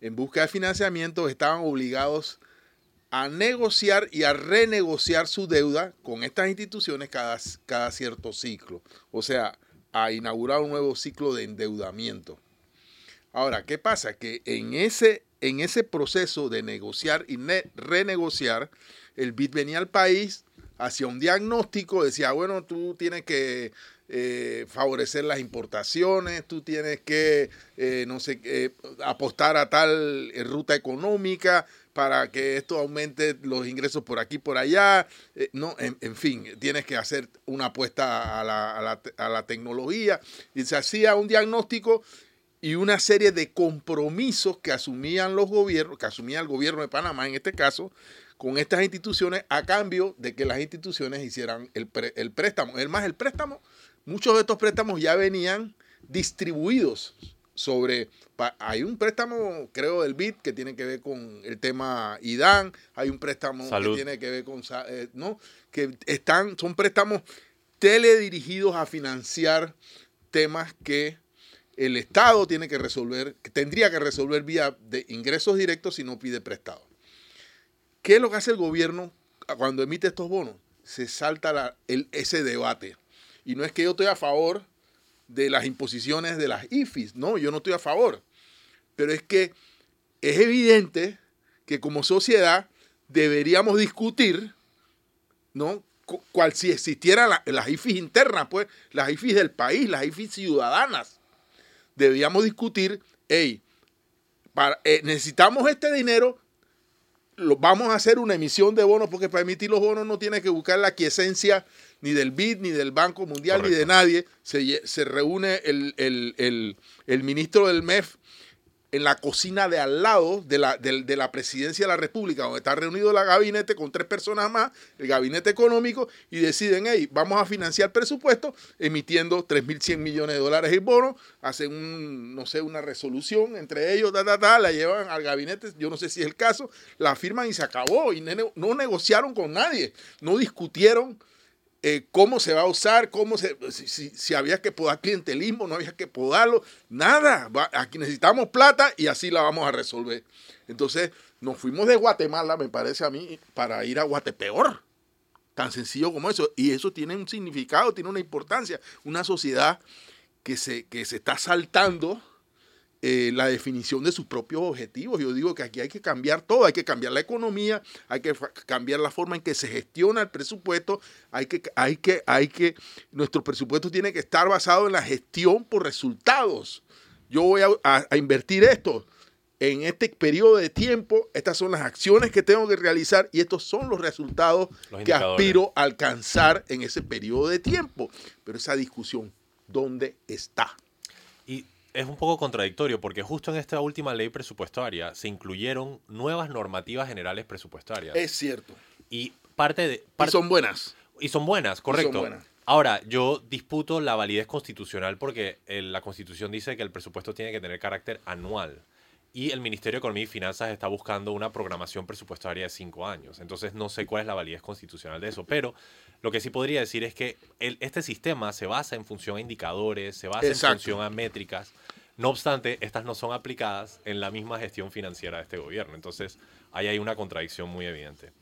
en busca de financiamiento, estaban obligados a negociar y a renegociar su deuda con estas instituciones cada, cierto ciclo. O sea, a inaugurar un nuevo ciclo de endeudamiento. Ahora, ¿qué pasa? Que en ese, en ese proceso de negociar y renegociar, el BID venía al país, hacía un diagnóstico, decía, bueno, tú tienes que eh, favorecer las importaciones, tú tienes que, eh, no sé, eh, apostar a tal ruta económica para que esto aumente los ingresos por aquí por allá. no, en, fin, tienes que hacer una apuesta a la, a la, a la tecnología. Y se hacía un diagnóstico y una serie de compromisos que asumían los gobiernos, que asumía el gobierno de Panamá en este caso, con estas instituciones a cambio de que las instituciones hicieran el, el préstamo. Es más, el préstamo muchos de estos préstamos ya venían distribuidos sobre, hay un préstamo, creo, del BID que tiene que ver con el tema IDAN, hay un préstamo que tiene que ver con, eh, ¿no? Que están, son préstamos teledirigidos a financiar temas que el Estado tiene que resolver, que tendría que resolver vía de ingresos directos si no pide prestado. ¿Qué es lo que hace el gobierno cuando emite estos bonos? Se salta ese debate y no es que yo estoy a favor de las imposiciones de las IFIs, no, yo no estoy a favor. Pero es que es evidente que como sociedad deberíamos discutir, ¿no? Cual si existieran las IFIs internas, pues, las IFIs del país, las IFIs ciudadanas. Deberíamos discutir, hey, para, eh, necesitamos este dinero, lo, vamos a hacer una emisión de bonos, porque para emitir los bonos no tiene que buscar la quiesencia ni del BID, ni del Banco Mundial, ni de nadie. Se, reúne el, el, ministro del MEF en la cocina de al lado de la, de, la presidencia de la República, donde está reunido el gabinete con tres personas más, el gabinete económico, y deciden, hey, vamos a financiar presupuesto emitiendo 3.100 millones de dólares en bonos, hacen un, no sé, una resolución entre ellos, ta, ta, ta, la llevan al gabinete, yo no sé si es el caso, la firman y se acabó, y no negociaron con nadie, no discutieron eh, cómo se va a usar, cómo se, si, había que podar clientelismo, no había que podarlo, nada. aquí necesitamos plata y así la vamos a resolver. Entonces, nos fuimos de Guatemala, me parece a mí, para ir a Guatepeor. Tan sencillo como eso. Y eso tiene un significado, tiene una importancia. Una sociedad que se, que se está saltando eh, la definición de sus propios objetivos. Yo digo que aquí hay que cambiar todo, hay que cambiar la economía, hay que cambiar la forma en que se gestiona el presupuesto, hay que, hay que, hay que, nuestro presupuesto tiene que estar basado en la gestión por resultados. Yo voy a, invertir esto en este periodo de tiempo, estas son las acciones que tengo que realizar y estos son los resultados que aspiro a alcanzar en ese periodo de tiempo. Pero esa discusión, ¿dónde está? Es un poco contradictorio porque justo en esta última ley presupuestaria se incluyeron nuevas normativas generales presupuestarias. Es cierto. Y parte de... y son buenas. Y son buenas, correcto. Ahora, yo disputo la validez constitucional porque eh, la constitución dice que el presupuesto tiene que tener carácter anual y el Ministerio de Economía y Finanzas está buscando una programación presupuestaria de cinco años. Entonces no sé cuál es la validez constitucional de eso, pero lo que sí podría decir es que este sistema se basa en función a indicadores, se basa en función a métricas. No obstante, estas no son aplicadas en la misma gestión financiera de este gobierno. Entonces ahí hay una contradicción muy evidente.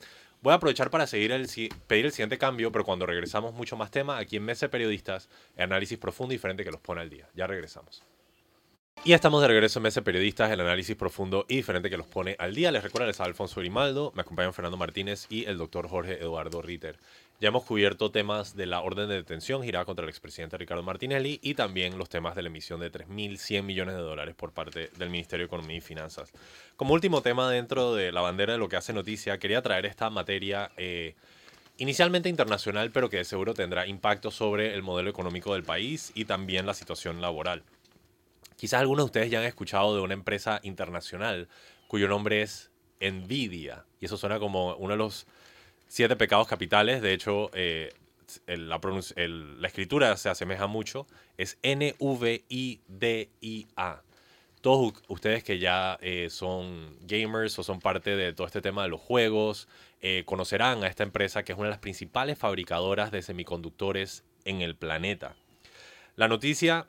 Voy a aprovechar para seguir el, pedir el siguiente cambio, pero cuando regresamos mucho más tema, aquí en Mesa Periodistas, análisis profundo y diferente que los pone al día. Ya regresamos. Y estamos de regreso en Mesa Periodistas, el análisis profundo y diferente que los pone al día. Les recuerdo, les Alfonso Grimaldo, me acompañan Fernando Martínez y el doctor Jorge Eduardo Ritter. Ya hemos cubierto temas de la orden de detención girada contra el expresidente Ricardo Martinelli y también los temas de la emisión de 3.100 millones de dólares por parte del Ministerio de Economía y Finanzas. Como último tema dentro de la bandera de lo que hace noticia, quería traer esta materia eh, inicialmente internacional, pero que de seguro tendrá impacto sobre el modelo económico del país y también la situación laboral. Quizás algunos de ustedes ya han escuchado de una empresa internacional cuyo nombre es Nvidia, y eso suena como uno de los siete pecados capitales. De hecho, eh, la, escritura se asemeja mucho, es N-V-I-D-I-A todos ustedes que ya eh, son gamers o son parte de todo este tema de los juegos, eh, conocerán a esta empresa que es una de las principales fabricadoras de semiconductores en el planeta. La noticia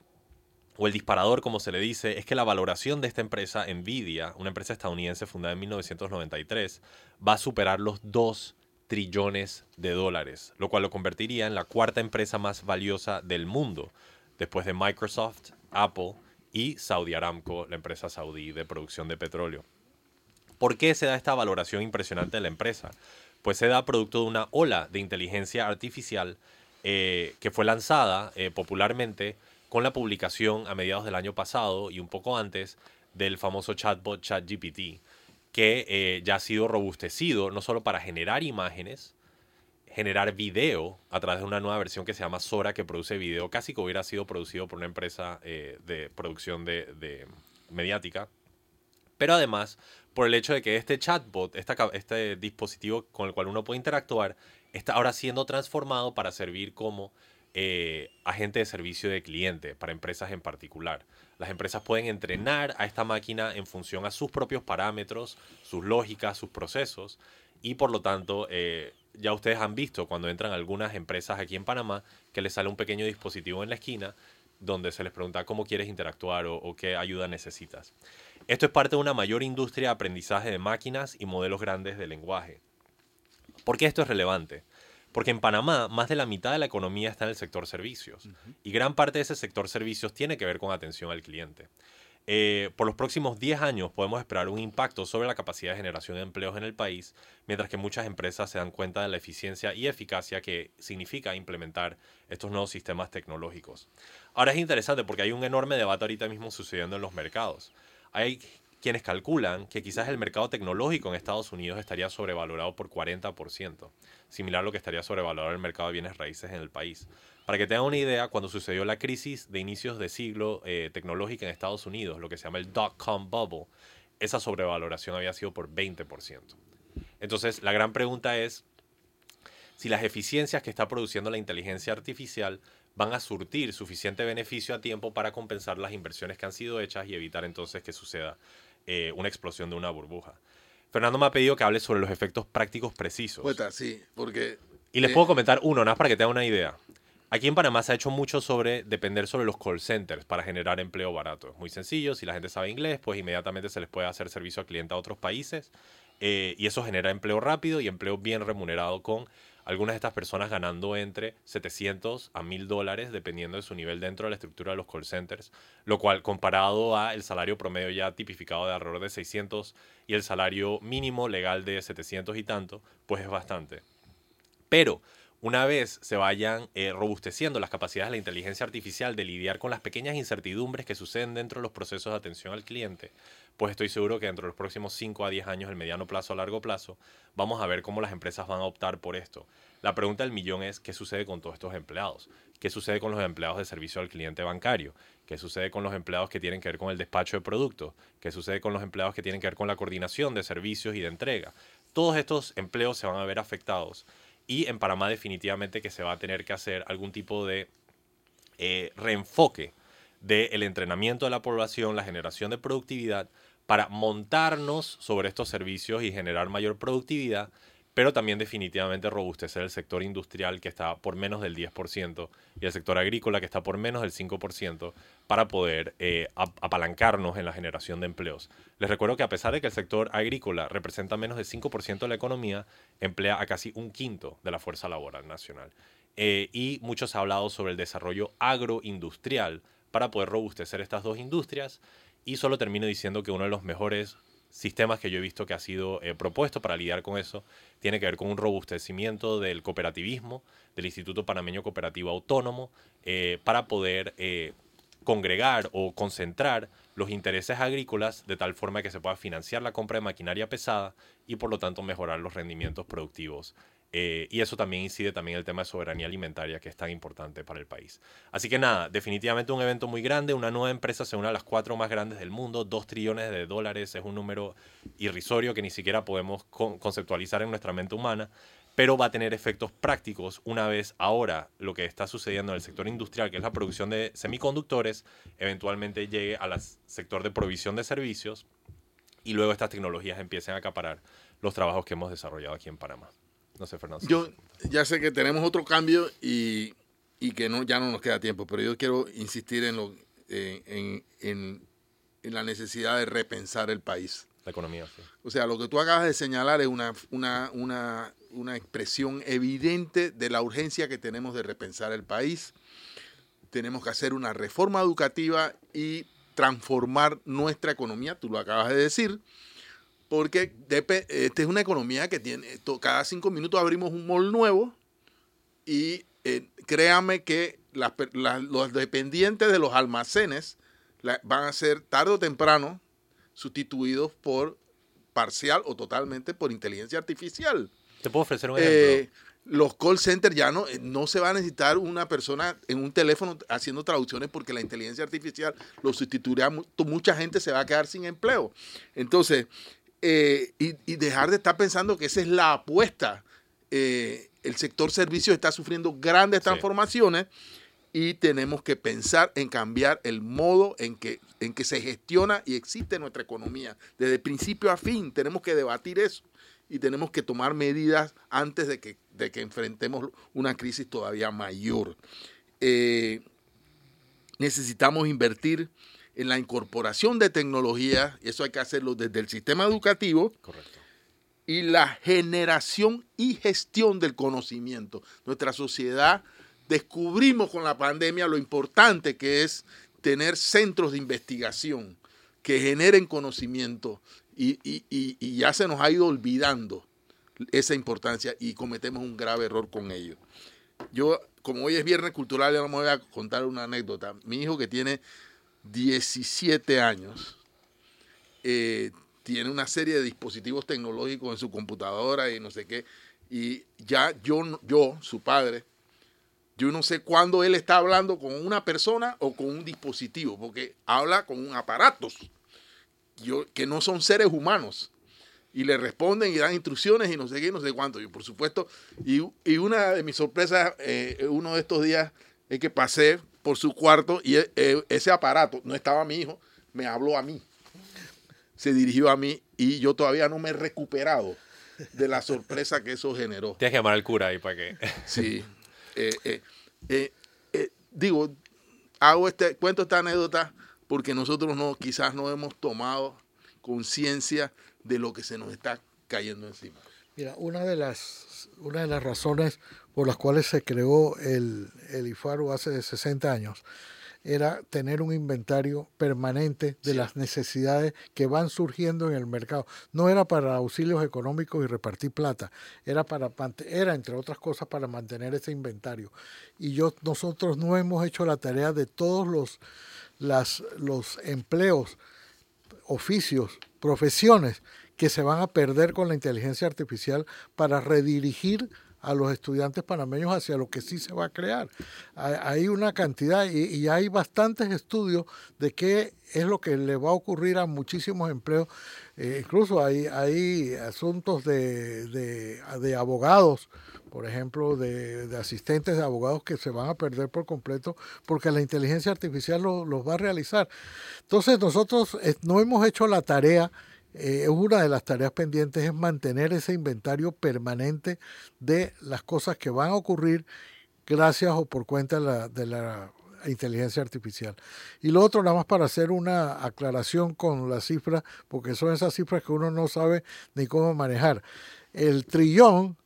o el disparador, como se le dice, es que la valoración de esta empresa, Nvidia, una empresa estadounidense fundada en 1993, va a superar los 2 trillones de dólares, lo cual lo convertiría en la cuarta empresa más valiosa del mundo, después de Microsoft, Apple, y Saudi Aramco, la empresa saudí de producción de petróleo. ¿Por qué se da esta valoración impresionante de la empresa? Pues se da producto de una ola de inteligencia artificial eh, que fue lanzada eh, popularmente con la publicación a mediados del año pasado y un poco antes del famoso chatbot ChatGPT, que eh, ya ha sido robustecido no solo para generar imágenes, generar video a través de una nueva versión que se llama Sora, que produce video casi que hubiera sido producido por una empresa eh, de producción de, mediática. Pero además, por el hecho de que este chatbot, este dispositivo con el cual uno puede interactuar, está ahora siendo transformado para servir como eh, agente de servicio de cliente para empresas en particular. Las empresas pueden entrenar a esta máquina en función a sus propios parámetros, sus lógicas, sus procesos, y por lo tanto eh, ya ustedes han visto cuando entran algunas empresas aquí en Panamá que les sale un pequeño dispositivo en la esquina donde se les pregunta cómo quieres interactuar o, qué ayuda necesitas. Esto es parte de una mayor industria de aprendizaje de máquinas y modelos grandes de lenguaje. ¿Por qué esto es relevante? Porque en Panamá más de la mitad de la economía está en el sector servicios y gran parte de ese sector servicios tiene que ver con atención al cliente. Eh, por los próximos 10 años podemos esperar un impacto sobre la capacidad de generación de empleos en el país, mientras que muchas empresas se dan cuenta de la eficiencia y eficacia que significa implementar estos nuevos sistemas tecnológicos. Ahora es interesante porque hay un enorme debate ahorita mismo sucediendo en los mercados. Hay quienes calculan que quizás el mercado tecnológico en Estados Unidos estaría sobrevalorado por 40%, similar a lo que estaría sobrevalorado el mercado de bienes raíces en el país. Para que tengan una idea, cuando sucedió la crisis de inicios de siglo eh, tecnológica en Estados Unidos, lo que se llama el dot-com bubble, esa sobrevaloración había sido por 20%. Entonces, la gran pregunta es si las eficiencias que está produciendo la inteligencia artificial van a surtir suficiente beneficio a tiempo para compensar las inversiones que han sido hechas y evitar entonces que suceda eh, una explosión de una burbuja. Fernando me ha pedido que hable sobre los efectos prácticos precisos. sí, porque... Y les puedo comentar uno, nada más para que tengan una idea. Aquí en Panamá se ha hecho mucho sobre depender sobre los call centers para generar empleo barato. Es muy sencillo, si la gente sabe inglés, pues inmediatamente se les puede hacer servicio al cliente a otros países eh, y eso genera empleo rápido y empleo bien remunerado con algunas de estas personas ganando entre 700 a 1000 dólares dependiendo de su nivel dentro de la estructura de los call centers, lo cual comparado a el salario promedio ya tipificado de alrededor de 600 y el salario mínimo legal de 700 y tanto, pues es bastante. Pero una vez se vayan eh, robusteciendo las capacidades de la inteligencia artificial de lidiar con las pequeñas incertidumbres que suceden dentro de los procesos de atención al cliente, pues estoy seguro que dentro de los próximos 5 a 10 años, el mediano plazo a largo plazo, vamos a ver cómo las empresas van a optar por esto. La pregunta del millón es, ¿qué sucede con todos estos empleados? ¿Qué sucede con los empleados de servicio al cliente bancario? ¿Qué sucede con los empleados que tienen que ver con el despacho de productos? ¿Qué sucede con los empleados que tienen que ver con la coordinación de servicios y de entrega? Todos estos empleos se van a ver afectados y en Panamá definitivamente que se va a tener que hacer algún tipo de eh, reenfoque del entrenamiento de la población, la generación de productividad, para montarnos sobre estos servicios y generar mayor productividad pero también definitivamente robustecer el sector industrial que está por menos del 10% y el sector agrícola que está por menos del 5% para poder eh, apalancarnos en la generación de empleos. Les recuerdo que a pesar de que el sector agrícola representa menos del 5% de la economía, emplea a casi un quinto de la fuerza laboral nacional. Eh, y mucho se ha hablado sobre el desarrollo agroindustrial para poder robustecer estas dos industrias y solo termino diciendo que uno de los mejores sistemas que yo he visto que ha sido eh, propuesto para lidiar con eso tiene que ver con un robustecimiento del cooperativismo, del Instituto Panameño Cooperativo Autónomo, eh, para poder eh, congregar o concentrar los intereses agrícolas de tal forma que se pueda financiar la compra de maquinaria pesada y por lo tanto mejorar los rendimientos productivos eh, y eso también incide también el tema de soberanía alimentaria, que es tan importante para el país. Así que nada, definitivamente un evento muy grande, una nueva empresa se une a las cuatro más grandes del mundo, dos trillones de dólares es un número irrisorio que ni siquiera podemos conceptualizar en nuestra mente humana, pero va a tener efectos prácticos una vez ahora lo que está sucediendo en el sector industrial, que es la producción de semiconductores, eventualmente llegue al sector de provisión de servicios y luego estas tecnologías empiecen a acaparar los trabajos que hemos desarrollado aquí en Panamá. No sé, Fernando. Yo ya sé que tenemos otro cambio y, y que no, ya no nos queda tiempo, pero yo quiero insistir en, lo, en, en, en la necesidad de repensar el país. La economía, sí. O sea, lo que tú acabas de señalar es una, una, una, una expresión evidente de la urgencia que tenemos de repensar el país. Tenemos que hacer una reforma educativa y transformar nuestra economía, tú lo acabas de decir, porque esta es una economía que tiene, cada cinco minutos abrimos un mall nuevo y eh, créame que los dependientes de los almacenes van a ser tarde o temprano sustituidos por parcial o totalmente por inteligencia artificial. Te puedo ofrecer un ejemplo. Eh, los call centers ya no, eh, no se va a necesitar una persona en un teléfono haciendo traducciones porque la inteligencia artificial lo sustituirá. Mucha gente se va a quedar sin empleo. Entonces, eh, y, dejar de estar pensando que esa es la apuesta. el sector servicios está sufriendo grandes transformaciones y tenemos que pensar en cambiar el modo en que, en que se gestiona y existe nuestra economía. Desde principio a fin tenemos que debatir eso y tenemos que tomar medidas antes de que, de que enfrentemos una crisis todavía mayor. Eh, necesitamos invertir en la incorporación de tecnología, y eso hay que hacerlo desde el sistema educativo, y la generación y gestión del conocimiento. Nuestra sociedad descubrimos con la pandemia lo importante que es tener centros de investigación que generen conocimiento y, ya se nos ha ido olvidando esa importancia y cometemos un grave error con ello. Yo, como hoy es Viernes Cultural, ya no me voy a contar una anécdota. Mi hijo que tiene 17 años, eh, tiene una serie de dispositivos tecnológicos en su computadora y no sé qué, y ya yo, yo, su padre, yo no sé cuándo él está hablando con una persona o con un dispositivo, porque habla con aparatos que no son seres humanos. Y le responden y dan instrucciones y no sé qué, no sé cuánto. Yo, por supuesto, y, una de mis sorpresas, eh, uno de estos días, es que pasé por su cuarto y e, e, ese aparato, no estaba mi hijo, me habló a mí. Se dirigió a mí y yo todavía no me he recuperado de la sorpresa que eso generó. Tienes que llamar al cura ahí para que. <laughs> Sí. <laughs> Eh, eh, digo, hago este, cuento esta anécdota porque nosotros no, quizás no hemos tomado conciencia de lo que se nos está cayendo encima. Mira, una de las, una de las razones por las cuales se creó el, el IFARU hace 60 años era tener un inventario permanente de las necesidades que van surgiendo en el mercado. No era para auxilios económicos y repartir plata, era para era entre otras cosas para mantener ese inventario. Y yo nosotros no hemos hecho la tarea de todos los las, los empleos, oficios, profesiones que se van a perder con la inteligencia artificial para redirigir a los estudiantes panameños hacia lo que sí se va a crear. Hay una cantidad y, hay bastantes estudios de qué es lo que le va a ocurrir a muchísimos empleos. Eh, incluso hay, hay asuntos de, de abogados por ejemplo, de, asistentes de abogados que se van a perder por completo porque la inteligencia artificial los va a realizar. Entonces nosotros eh, no hemos hecho la tarea, eh, una de las tareas pendientes es mantener ese inventario permanente de las cosas que van a ocurrir gracias o por cuenta de la, de la inteligencia artificial. Y lo otro, nada más para hacer una aclaración con las cifras, porque son esas cifras que uno no sabe ni cómo manejar. El trillón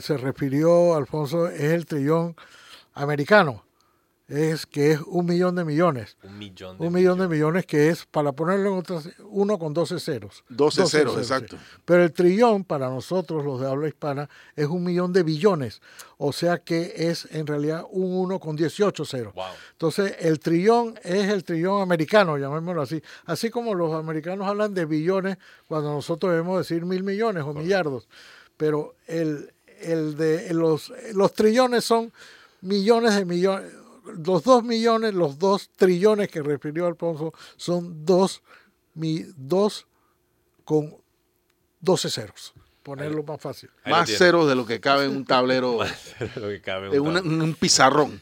se refirió Alfonso es el trillón americano, es que es un millón de millones. Un millón de, un millón de millones que es, para ponerlo en otras, uno con 12 ceros. 12, ceros, exacto. Pero el trillón para nosotros, los de habla hispana, es un millón de billones. O sea que es en realidad un uno con 18 ceros. Entonces, el trillón es el trillón americano, llamémoslo así. Así como los americanos hablan de billones cuando nosotros debemos decir mil millones o millardos. Pero el, el de los, los trillones son millones de millones, los dos millones, los dos trillones que refirió Alfonso son dos, mi, dos con 12 ceros. ponerlo más fácil. <laughs> Más ceros de lo que cabe en un tablero, Lo que cabe en un pizarrón.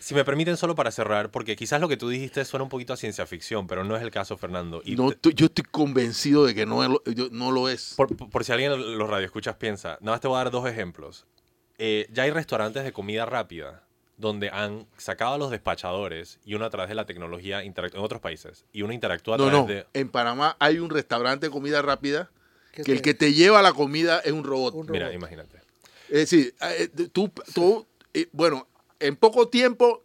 Si me permiten solo para cerrar, porque quizás lo que tú dijiste suena un poquito a ciencia ficción, pero no es el caso, Fernando. Y No, yo estoy convencido de que no, yo- no lo es. por, por si alguien de los radioescuchas piensa, nada más te voy a dar dos ejemplos. Eh, ya hay restaurantes de comida rápida donde han sacado a los despachadores y uno a través de la tecnología en otros países y uno interactúa a No, través no. de En Panamá hay un restaurante de comida rápida ¿Qué que el que te lleva la comida es un robot. Un mira imagínate Es decir, eh, tú, tú, eh, bueno, en poco tiempo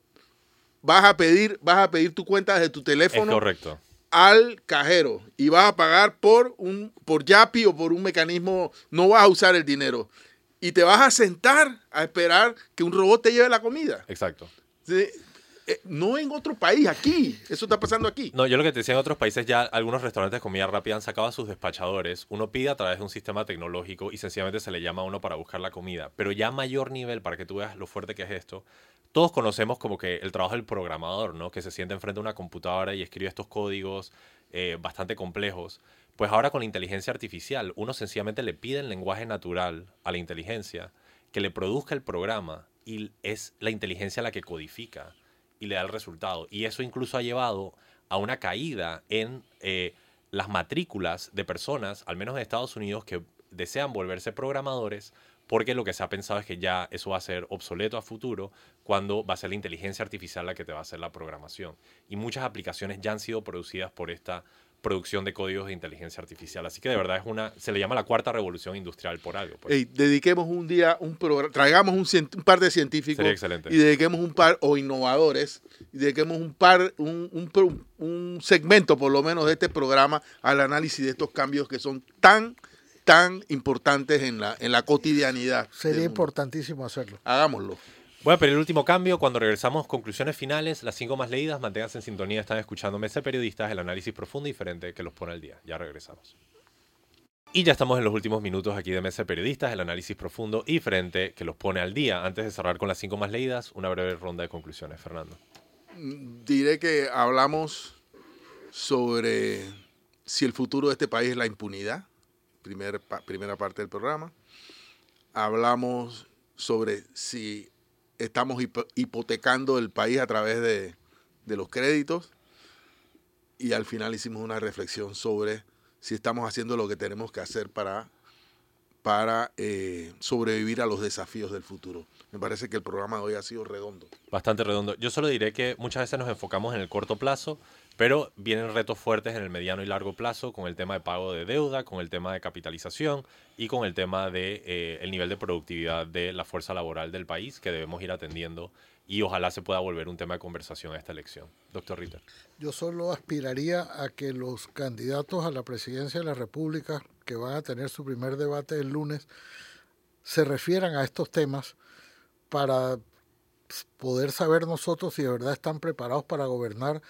vas a pedir, vas a pedir tu cuenta desde tu es teléfono correcto al cajero y vas a pagar por un por Yapi o por un mecanismo, no vas a usar el dinero y te vas a sentar a esperar que un robot te lleve la comida. exacto Sí, eh, No en otro país, aquí. Eso está pasando aquí. No, yo lo que te decía en otros países ya algunos restaurantes de comida rápida han sacado a sus despachadores. Uno pide a través de un sistema tecnológico y sencillamente se le llama a uno para buscar la comida. Pero ya a mayor nivel, para que tú veas lo fuerte que es esto, todos conocemos como que el trabajo del programador, ¿no? Que se sienta enfrente de una computadora y escribe estos códigos eh, bastante complejos. Pues ahora con la inteligencia artificial, uno sencillamente le pide en lenguaje natural a la inteligencia que le produzca el programa y es la inteligencia la que codifica y le da el resultado. Y eso incluso ha llevado a una caída en eh, las matrículas de personas, al menos en Estados Unidos, que desean volverse programadores, porque lo que se ha pensado es que ya eso va a ser obsoleto a futuro cuando va a ser la inteligencia artificial la que te va a hacer la programación. Y muchas aplicaciones ya han sido producidas por esta producción de códigos de inteligencia artificial. Así que de verdad es una, se le llama la cuarta revolución industrial por algo. pues. Dediquemos un día, un programa, traigamos un, par de científicos y dediquemos un par, o innovadores, y dediquemos un par, un, un segmento por lo menos de este programa al análisis de estos cambios que son tan, tan importantes en la, en la cotidianidad. Sería importantísimo hacerlo. Hagámoslo. Voy a pedir el último cambio. Cuando regresamos, conclusiones finales, las cinco más leídas. Manténganse en sintonía. Están escuchando Mesa de Periodistas, el análisis profundo y diferente que los pone al día. Ya regresamos. Y ya estamos en los últimos minutos aquí de Mesa de Periodistas, el análisis profundo y diferente que los pone al día. Antes de cerrar con las cinco más leídas, una breve ronda de conclusiones, Fernando. Diré que hablamos sobre si el futuro de este país es la impunidad, primer, primera parte del programa. Hablamos sobre si estamos hipo- hipotecando el país a través de, de los créditos. Y al final hicimos una reflexión sobre si estamos haciendo lo que tenemos que hacer para, para eh, sobrevivir a los desafíos del futuro. Me parece que el programa de hoy ha sido redondo. Bastante redondo. Yo solo diré que muchas veces nos enfocamos en el corto plazo, pero vienen retos fuertes en el mediano y largo plazo con el tema de pago de deuda, con el tema de capitalización y con el tema de eh, el nivel de productividad de la fuerza laboral del país que debemos ir atendiendo y ojalá se pueda volver un tema de conversación a esta elección. Doctor Ritter. Yo solo aspiraría a que los candidatos a la presidencia de la República, que van a tener su primer debate el lunes, se refieran a estos temas para poder saber nosotros si de verdad están preparados para gobernar,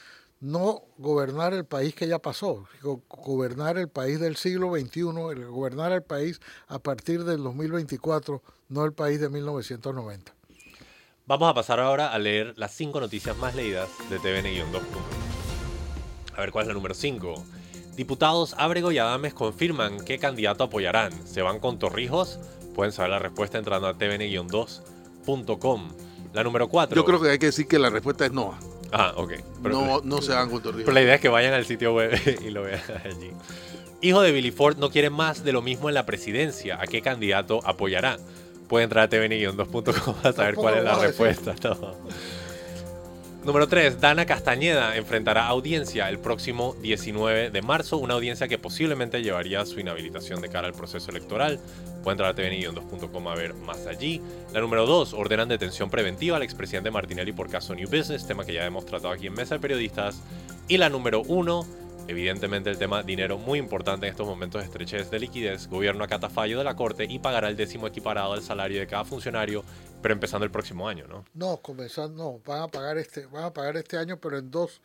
no gobernar el país que ya pasó, go- gobernar el país del siglo XXI, el gobernar el país a partir del 2024, no el país de 1990. Vamos a pasar ahora a leer las cinco noticias más leídas de TVN-2. A ver cuál es la número 5. Diputados Ábrego y Adames confirman qué candidato apoyarán. ¿Se van con Torrijos? Pueden saber la respuesta entrando a tvn-2.com. La número 4. Yo creo que hay que decir que la respuesta es no. Ah, ok. Pero, No, no se van con Torrijos. pero la idea es que vayan al sitio web <laughs> y lo vean allí. Hijo de Billy Ford no quiere más de lo mismo en la presidencia. ¿A qué candidato apoyará? Puede entrar a tvn-2.com a saber cuál es la respuesta. <laughs> No. Número 3. Dana Castañeda enfrentará audiencia el próximo 19 de marzo, una audiencia que posiblemente llevaría a su inhabilitación de cara al proceso electoral. Puede entrar a tvn-2.com a ver más allí. La número 2. Ordenan detención preventiva al expresidente Martinelli por caso New Business, tema que ya hemos tratado aquí en Mesa de Periodistas. Y la número 1. Evidentemente el tema dinero muy importante en estos momentos de estrechez de liquidez. Gobierno acata fallo de la Corte y pagará el décimo equiparado al salario de cada funcionario, pero empezando el próximo año, ¿no? No, comenzando, no, van a pagar este, van a pagar este año, pero en dos,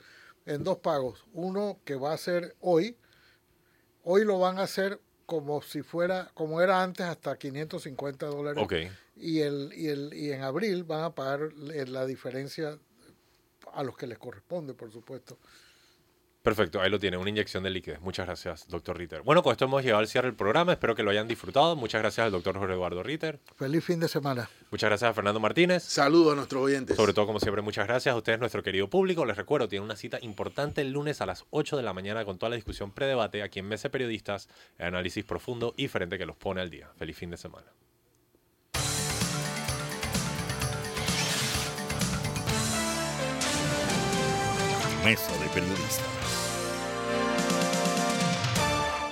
en dos pagos. Uno que va a ser hoy, hoy lo van a hacer como si fuera, como era antes, hasta 550 dólares. Ok. Y el, y el, y en abril van a pagar la diferencia a los que les corresponde, por supuesto. Perfecto, ahí lo tiene, una inyección de liquidez. Muchas gracias, doctor Ritter. Bueno, con esto hemos llegado al cierre del programa. Espero que lo hayan disfrutado. Muchas gracias al doctor Jorge Eduardo Ritter. Feliz fin de semana. Muchas gracias a Fernando Martínez. Saludos a nuestros oyentes. Sobre todo, como siempre, muchas gracias a ustedes, nuestro querido público. Les recuerdo, tiene una cita importante el lunes a las 8 de la mañana con toda la discusión predebate aquí en Mesa Periodistas, el análisis profundo y frente que los pone al día. Feliz fin de semana. Mesa de Periodistas.